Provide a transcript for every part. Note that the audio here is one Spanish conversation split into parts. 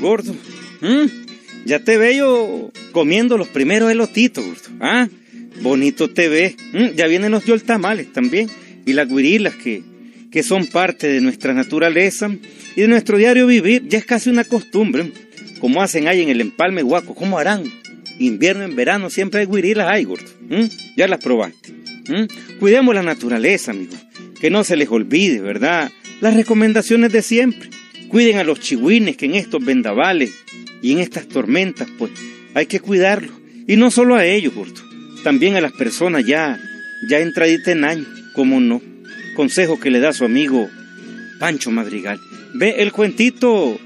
gordo? ¿Mm? Ya te veo comiendo los primeros elotitos, gordo. ¿Ah? Bonito te ve. ¿Mm? Ya vienen los yoltamales también. Y las guirilas que, que son parte de nuestra naturaleza y de nuestro diario vivir. Ya es casi una costumbre. Como hacen ahí en el empalme guaco. ¿Cómo harán? Invierno, en verano, siempre hay guirilas ahí, gordo. ¿Mm? Ya las probaste. ¿Mm? Cuidemos la naturaleza, amigo. Que no se les olvide, ¿verdad? Las recomendaciones de siempre. Cuiden a los chihuines que en estos vendavales y en estas tormentas, pues hay que cuidarlos. Y no solo a ellos, gordo. También a las personas ya, ya entraditas en año, como no. Consejo que le da su amigo Pancho Madrigal. Ve, el cuentito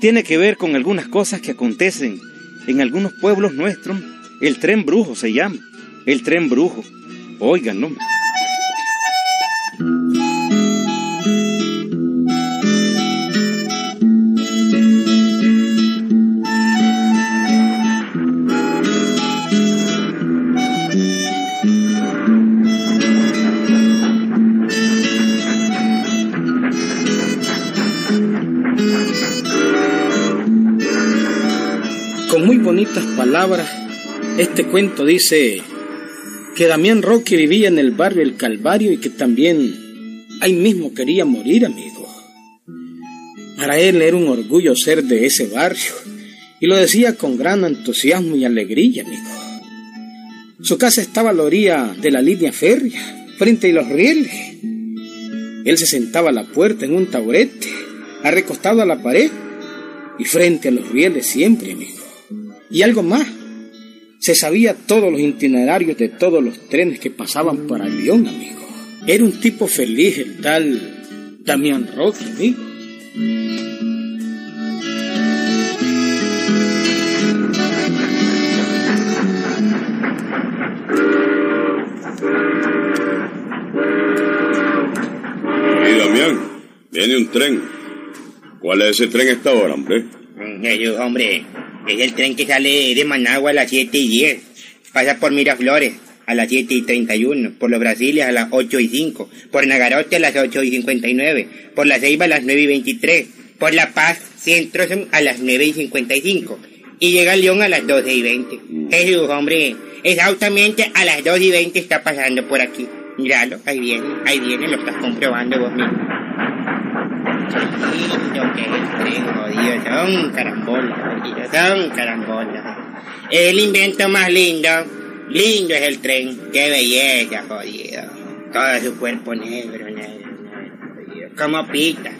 tiene que ver con algunas cosas que acontecen en algunos pueblos nuestros. El tren brujo se llama. El tren brujo. Oigan, ¿no? Este cuento dice que Damián Roque vivía en el barrio El Calvario y que también ahí mismo quería morir, amigo. Para él era un orgullo ser de ese barrio y lo decía con gran entusiasmo y alegría, amigo. Su casa estaba a la orilla de la línea férrea, frente a los rieles. Él se sentaba a la puerta en un taburete, arrecostado a la pared y frente a los rieles siempre, amigo. Y algo más, se sabía todos los itinerarios de todos los trenes que pasaban por el León, amigo. Era un tipo feliz el tal Damián Roque, amigo. Viene un tren. ¿Cuál es ese tren a esta hora, hombre? Jesús, hombre, es el tren que sale de Managua a las 7 y 10. Pasa por Miraflores a las 7 y 31, por los Brasiles a las 8 y 5, por Nagarote a las 8 y 59, por la Ceiba a las 9 y 23, por La Paz Centro a las 9 y 55 y llega a León a las 12 y 20. Jesús, hombre, exactamente a las 2 y 20 está pasando por aquí. Míralo, ahí viene, ahí viene, lo estás comprobando vos mismo. Lindo que es el tren, jodido, son carambolas, jodido, son carambolas. Es el invento más lindo, lindo es el tren, qué belleza, jodido. Todo su cuerpo negro, negro, negro, jodido. Como pita,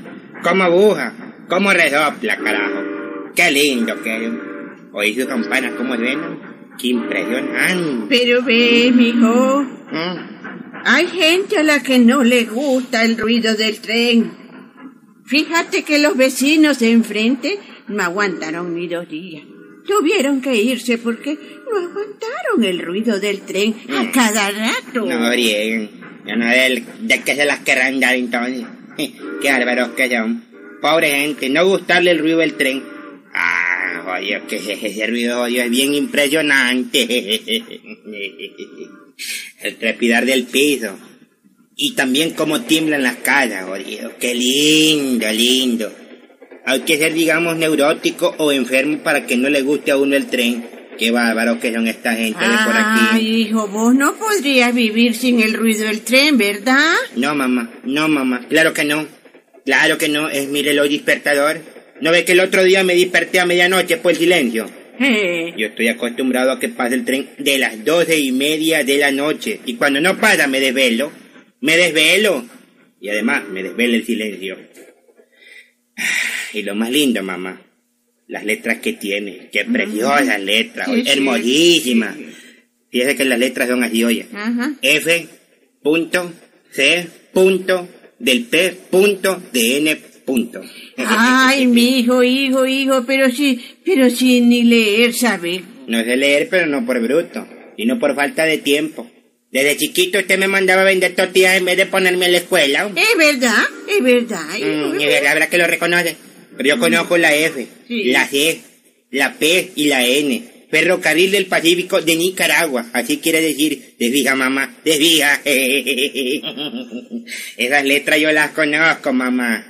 como aguja, como resopla, carajo. Qué lindo que es. Oí sus campanas como suenan, qué impresionante. Pero ve, mijo, ¿Mm? hay gente a la que no le gusta el ruido del tren. Fíjate que los vecinos de enfrente no aguantaron ni dos días. Tuvieron que irse porque no aguantaron el ruido del tren a cada rato. No brieguen. Yo no de, de que se las querrán dar entonces. Qué bárbaros que son. Pobre gente, no gustarle el ruido del tren. Ah, jodido, que ese ruido jodido es bien impresionante. El trepidar del piso. Y también cómo tiemblan las calles, jodido. Qué lindo, lindo. Hay que ser, digamos, neurótico o enfermo para que no le guste a uno el tren. Qué bárbaros que son esta gente de por aquí. Ay, hijo, vos no podrías vivir sin el ruido del tren, ¿verdad? No, mamá, no, mamá. Claro que no. Claro que no, es mi reloj despertador. ¿No ve que el otro día me desperté a medianoche por el silencio? Eh, Yo estoy acostumbrado a que pase el tren de las doce y media de la noche. Y cuando no pasa me desvelo. Me desvelo. Y además me desvela el silencio. Y lo más lindo, mamá. Las letras que tiene. Qué preciosas letras. Sí, sí. hermosísimas. Fíjese que las letras son así, oye. Ajá. F. Punto. C. Punto. Del P. Punto. De N. Punto. Ay, mi hijo, hijo, hijo, pero sí, pero sí ni leer sabe. No sé leer, pero no por bruto. Y no por falta de tiempo. Desde chiquito usted me mandaba a vender tortillas en vez de ponerme en la escuela. Es verdad, es verdad. Mm, es verdad que lo reconoce. Pero yo conozco la F, Sí. la C, la P y la N. Ferrocarril del Pacífico de Nicaragua. Así quiere decir, desvija mamá, desvija. Esas letras yo las conozco, mamá.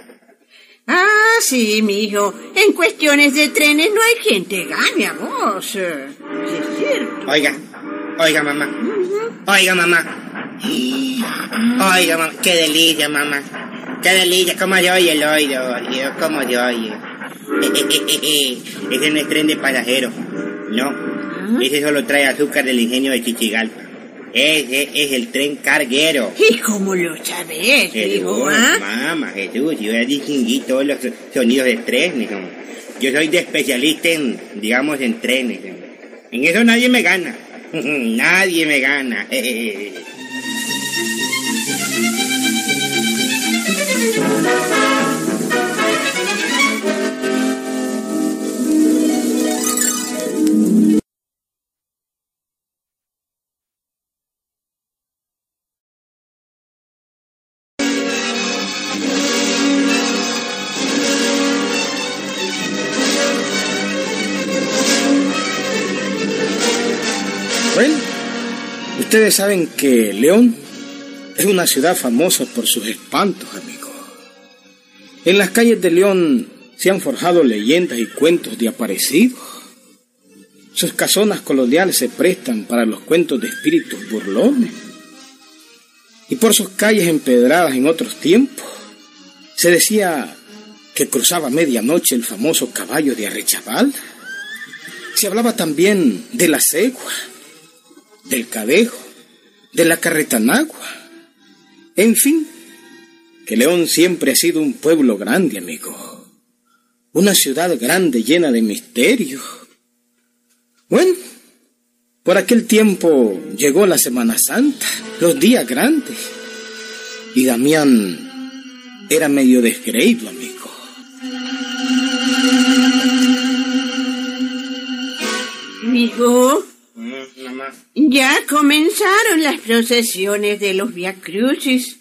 Ah, sí, mijo. En cuestiones de trenes no hay quien te gane a vos. es cierto. Oiga, oiga, mamá. Oiga, mamá. Oiga, mamá. Qué delicia, mamá. Qué delicia. Cómo se oye el oído. Cómo se oye. Ese no es tren de pasajeros. No. Ese solo trae azúcar del ingenio de Chichigalpa. Ese es el tren carguero. ¿Y cómo lo sabes? Jesús, ah? mamá, Jesús, yo ya distinguí todos los sonidos de trenes. Yo soy de especialista en, digamos, en trenes. En eso nadie me gana. nadie me gana. ustedes saben que León es una ciudad famosa por sus espantos, amigos. En las calles de León se han forjado leyendas y cuentos de aparecidos. Sus casonas coloniales se prestan para los cuentos de espíritus burlones. Y por sus calles empedradas en otros tiempos, se decía que cruzaba medianoche el famoso caballo de Arrechabal. Se hablaba también de la cegua, del cadejo, de la carretanagua. En fin, que León siempre ha sido un pueblo grande, amigo. Una ciudad grande llena de misterios. Bueno, por aquel tiempo llegó la Semana Santa, los días grandes. Y Damián era medio descreído, amigo. Mamá. Ya comenzaron las procesiones de los Via Crucis.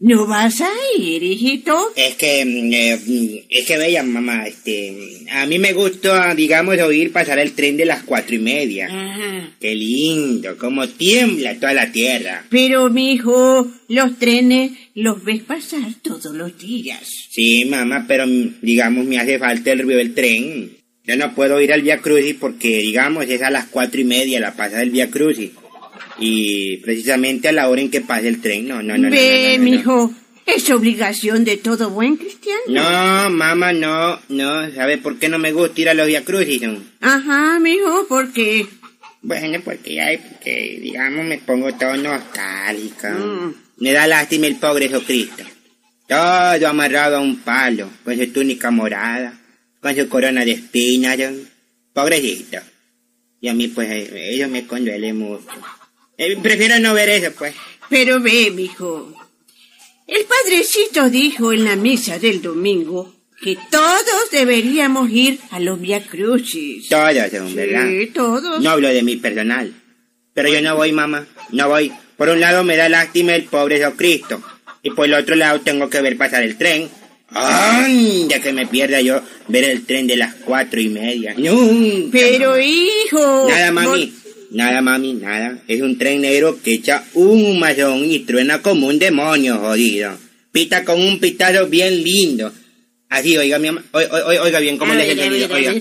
¿No vas a ir, hijito? Es que, mm, eh, es que vean, mamá, este, a mí me gusta, digamos, oír pasar el tren de las cuatro y media. Ajá. Qué lindo, cómo tiembla toda la tierra. Pero, mijo, los trenes los ves pasar todos los días. Sí, mamá, pero mm, digamos, me hace falta el río del tren. Yo no puedo ir al Via Crucis porque, digamos, es a las cuatro y media la pasa del Via Crucis. Y precisamente a la hora en que pase el tren, no, no, no. Ve, no, no, mijo, es obligación de todo buen cristiano. No, mamá, no, no. ¿Sabe por qué no me gusta ir a los Via Crucis? Ajá, mijo, porque... Bueno, porque hay, porque, digamos, me pongo todo nostálgico. Mm. Me da lástima el pobre Jesucristo. Todo amarrado a un palo, con su túnica morada, con su corona de espinas. Pobrecito. Y a mí, pues, eh, ellos me conduele mucho. Eh, prefiero no ver eso, pues. Pero ve, mijo, el padrecito dijo en la misa del domingo que todos deberíamos ir a los Via Crucis. Todos ¿verdad? Sí, todos. No hablo de mi personal. Pero yo no voy, mamá. No voy. Por un lado me da lástima el pobre Jesucristo. Y por el otro lado tengo que ver pasar el tren. ¡Ay! Ya que me pierda yo ver el tren de las cuatro y media. Nunca, Pero, mamá. hijo... Nada, vos- mami. Nada, mami, nada. Es un tren negro que echa un mazón y truena como un demonio, jodido. Pita con un pitazo bien lindo. Así, oiga, mi mamá. Oiga, bien, ¿cómo le sonido? a Oiga.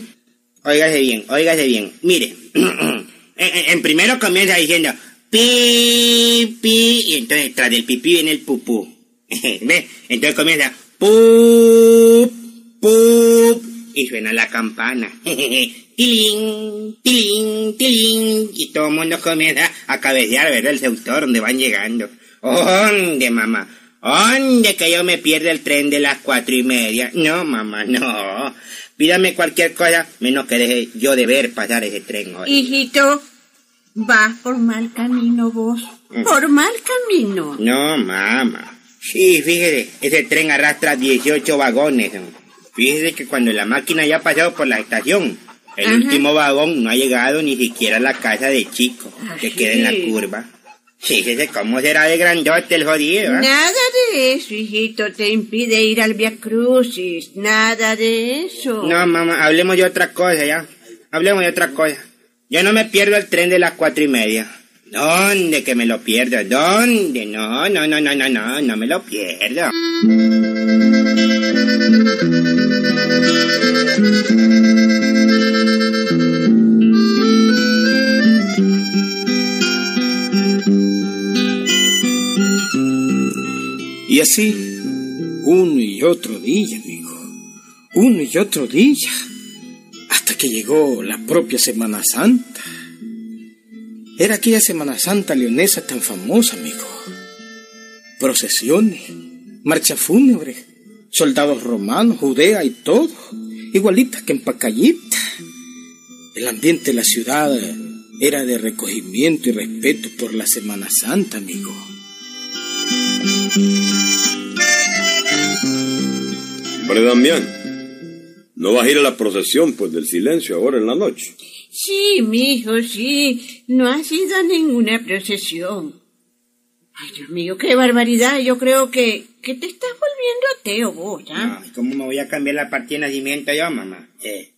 Óigase bien, óigase bien. Mire, en, en- en primero comienza diciendo pi, pi, y entonces tras del pipí viene el pupú. ¿Ve? Entonces comienza pup, pup, y suena la campana. tiling, tiling, tiling, y todo el mundo comienza a cabecear, ¿verdad? El sector donde van llegando. ¿Dónde, mamá? ¿Dónde que yo me pierdo el tren de las cuatro y media? No, mamá, no. Pídame cualquier cosa, menos que deje yo de ver pasar ese tren hoy. Hijito, vas por mal camino vos. Mm. Por mal camino. No, mamá. Sí, fíjese, ese tren arrastra 18 vagones. Fíjese que cuando la máquina ya ha pasado por la estación, el Ajá. último vagón no ha llegado ni siquiera a la casa de Chico, que Ah, queda en la curva. Fíjese cómo será de grandote el jodido. ¿eh? Nada de eso, hijito, te impide ir al Via Crucis. Nada de eso. No, mamá, hablemos de otra cosa ya. Hablemos de otra cosa. Yo no me pierdo el tren de las cuatro y media. ¿Dónde que me lo pierdo? ¿Dónde? No, no, no, no, no, no, no me lo pierdo. Y así, uno y otro día, amigo, uno y otro día, hasta que llegó la propia Semana Santa. Era aquella Semana Santa leonesa tan famosa, amigo. Procesiones, marcha fúnebre, soldados romanos, Judea y todo, igualitas que en Pacayita. El ambiente de la ciudad era de recogimiento y respeto por la Semana Santa, amigo. Hombre, Damián, ¿no vas a ir a la procesión, pues, del silencio ahora en la noche? Sí, mijo, sí. No ha sido a ninguna procesión. Ay, Dios mío, qué barbaridad. Yo creo que, que te estás volviendo ateo vos, ¿ah? No, ¿y ¿Cómo me voy a cambiar la partida de nacimiento yo, mamá? Eh,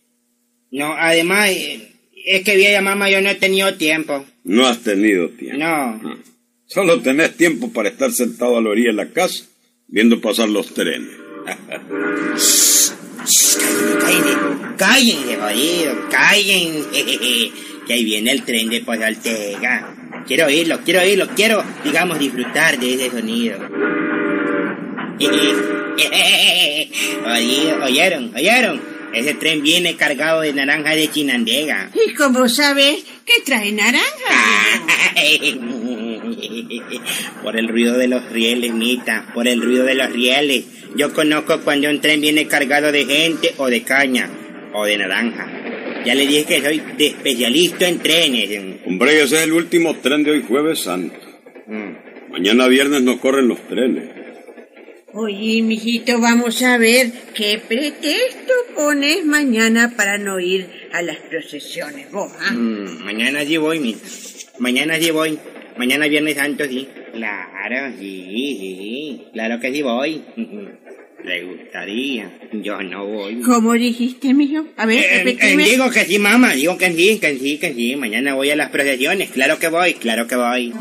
No, además, eh, es que vieja mamá, yo no he tenido tiempo. No has tenido tiempo. No. Solo tenés tiempo para estar sentado a la orilla de la casa, viendo pasar los trenes. Cállense, cállense, jodido, cállense. Que ahí viene el tren de Pozaltega. Quiero oírlo, quiero oírlo, quiero, digamos, disfrutar de ese sonido. ¿Oyeron? ¿Oyeron? Ese tren viene cargado de naranja de chinandega. ¿Y cómo sabes que trae naranja? Por el ruido de los rieles, Mita, por el ruido de los rieles. Yo conozco cuando un tren viene cargado de gente o de caña o de naranja. Ya le dije que soy de especialista en trenes. Hombre, ese es el último tren de hoy jueves santo. Mm. Mañana viernes no corren los trenes. Oye, mijito, vamos a ver qué pretexto pones mañana para no ir a las procesiones, vos, ¿ah? Mm, mañana sí voy, Mita. Mañana sí voy. Mañana viernes santo sí. Claro, sí, sí. Claro que sí voy. Le gustaría. Yo no voy. ¿Cómo dijiste, mijo? A ver, Eh, eh, repetime. digo que sí, mamá, digo que sí, que sí, que sí. Mañana voy a las procesiones, claro que voy, claro que voy.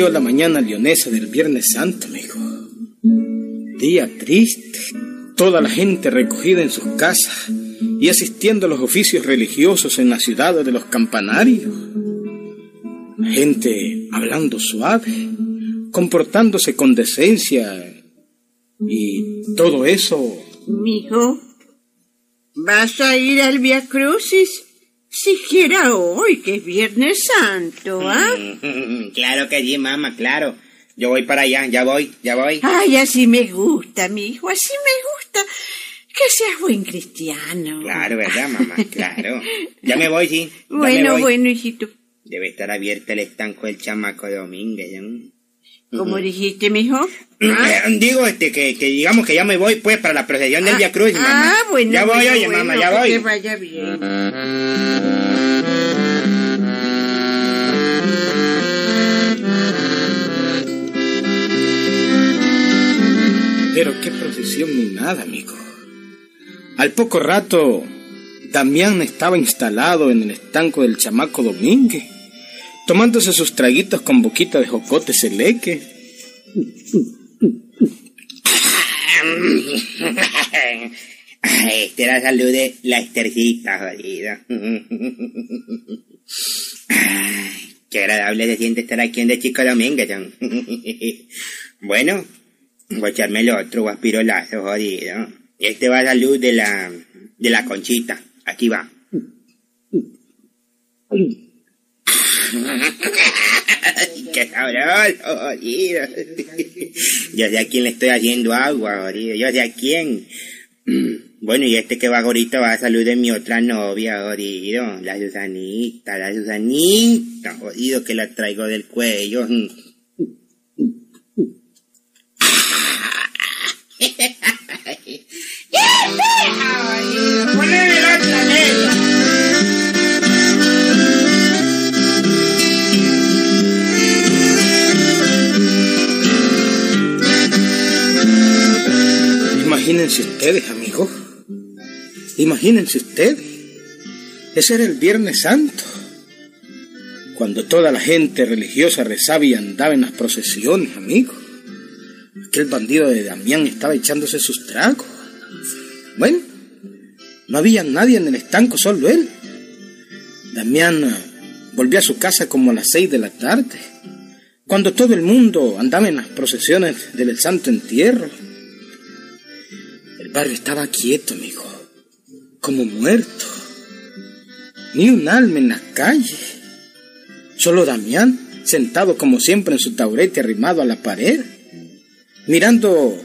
Amaneció la mañana leonesa del Viernes Santo, amigo. Día triste, toda la gente recogida en sus casas y asistiendo a los oficios religiosos en las ciudades de los campanarios. Gente hablando suave, comportándose con decencia y todo eso Mijo, ¿vas a ir al Via Crucis? Siquiera hoy, que es Viernes Santo, ¿ah? claro que sí, mamá, claro. Yo voy para allá, ya voy, ya voy. Ay, así me gusta, mi hijo, así me gusta. Que seas buen cristiano. Claro, ¿verdad, mamá? Claro. Ya me voy, sí. ya me Bueno, voy. bueno, hijito. Debe estar abierto el estanco del chamaco Domínguez. ¿no? ¿Cómo dijiste, mijo? Eh, Digo, este, que, que digamos que ya me voy, pues, para la procesión del Ah, Via Cruz, mamá. Ah, bueno. Ya voy, bueno, oye, bueno, mamá, ya que voy. te vaya bien. Pero qué procesión ni nada, amigo. Al poco rato, Damián estaba instalado en el estanco del chamaco Domínguez, tomándose sus traguitos con boquita de jocote seleque. Este era la salud de la estercita, jodida. Ay, Qué agradable se siente estar aquí en de Chico Domínguez. ¿no? Bueno, voy a echarme el otro guaspirolazo, jodido. Este va a la de la, de la conchita. Aquí va. ¡Qué sabroso, jodido! Yo sé a quién le estoy haciendo agua, jodido. Yo sé a quién. Bueno, y este que va ahorita va a salud de mi otra novia, jodido. La Susanita, la Susanita, jodido, que la traigo del cuello. Ustedes, amigos. Imagínense ustedes. Ese era el Viernes Santo. Cuando toda la gente religiosa rezaba y andaba en las procesiones, amigos. Aquel bandido de Damián estaba echándose sus tragos. Bueno, no había nadie en el estanco, solo él. Damián eh, volvió a su casa como a las seis de la tarde, cuando todo el mundo andaba en las procesiones del Santo Entierro. Barrio estaba quieto, amigo, como muerto. Ni un alma en la calle. Solo Damián, sentado como siempre en su taburete arrimado a la pared, mirando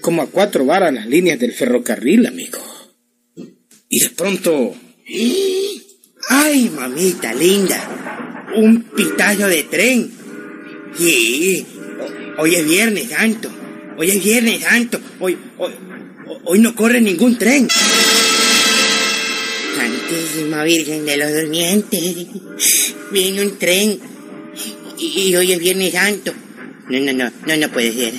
como a cuatro varas las líneas del ferrocarril, amigo. Y de pronto... ¡Ay, mamita linda! Un pitazo de tren. Sí, hoy es Viernes Santo. Hoy es Viernes Santo. Hoy, hoy, hoy no corre ningún tren. Santísima Virgen de los Durmientes. Viene un tren. Y, hoy es Viernes Santo. No, no, no, no, no puede ser.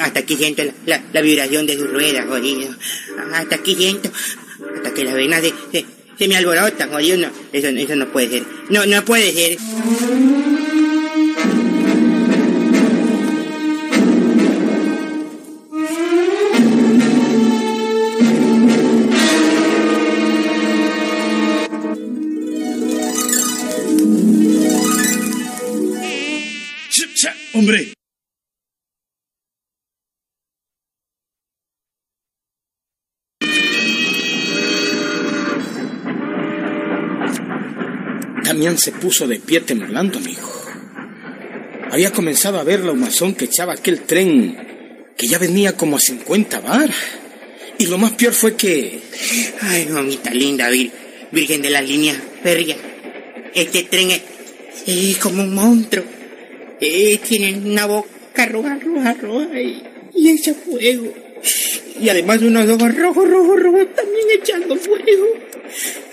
Hasta aquí siento la, la, vibración de sus ruedas, jodido. Hasta aquí siento. Hasta que las venas de, se me alborotan, jodido. No, eso, eso no puede ser. No, no puede ser. ¡Hombre! Damián se puso de pie temblando, amigo. Había comenzado a ver la humazón que echaba aquel tren, que ya venía como a 50 bar. Y lo más peor fue que... Ay, mamita linda, Virgen de las líneas férreas. Este tren es, como un monstruo. Eh, tiene una boca roja, roja, roja y, echa fuego. Y además unos ojos rojos, rojos, rojos también echando fuego.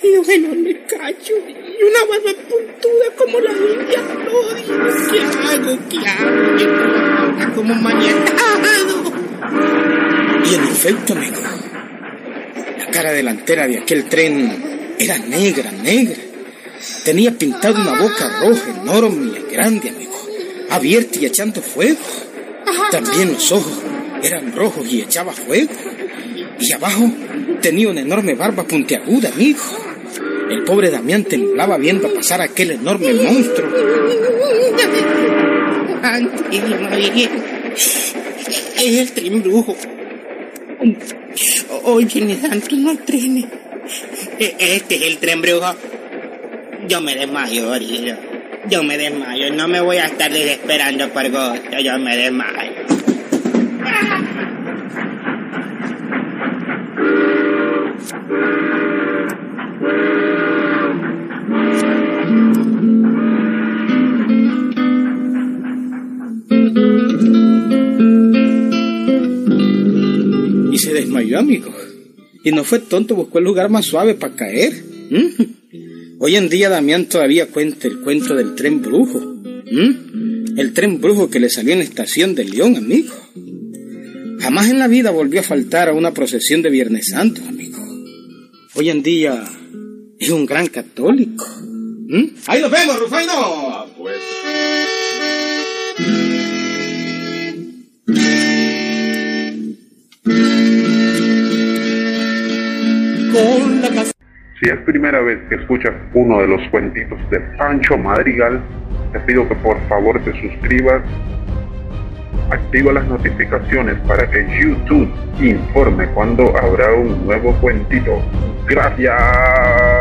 Y un enorme cacho. Y una barba puntuda como la de un diablo. ¿Qué hago? ¿Qué hago? como maniatado. Y en efecto, amigo, la cara delantera de aquel tren era negra, negra. Tenía pintado una boca roja, enorme y grande, amigo, abierta y echando fuego. También los ojos eran rojos y echaba fuego. Y abajo tenía una enorme barba puntiaguda, amigo. El pobre Damián temblaba viendo pasar aquel enorme monstruo. Es el tren brujo. Hoy viene tanto no trenes. E-, este es el tren brujo. Yo me desmayo, Yo me desmayo. No me voy a estar desesperando por gusto. Yo me desmayo. Y se desmayó, amigo. Y no fue tonto, buscó el lugar más suave para caer. Hoy en día Damián todavía cuenta el cuento del tren brujo. El tren brujo que le salió en la estación de León, amigo. Jamás en la vida volvió a faltar a una procesión de Viernes Santo, amigo. Hoy en día es un gran católico. ¿Mm? ¡Ahí nos vemos, Rufaino! Pues. Si es primera vez que escuchas uno de los cuentitos de Pancho Madrigal, te pido que por favor te suscribas activa las notificaciones para que YouTube informe cuando habrá un nuevo cuentito. Gracias.